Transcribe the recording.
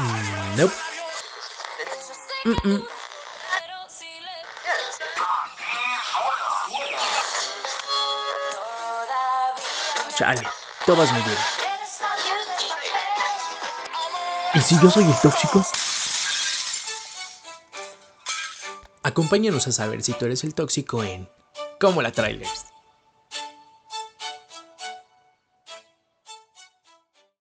Mm, nope. Mm, mm. Chale, todas me ¿Y si yo soy el tóxico? Acompáñanos a saber si tú eres el tóxico en Como la Trailers.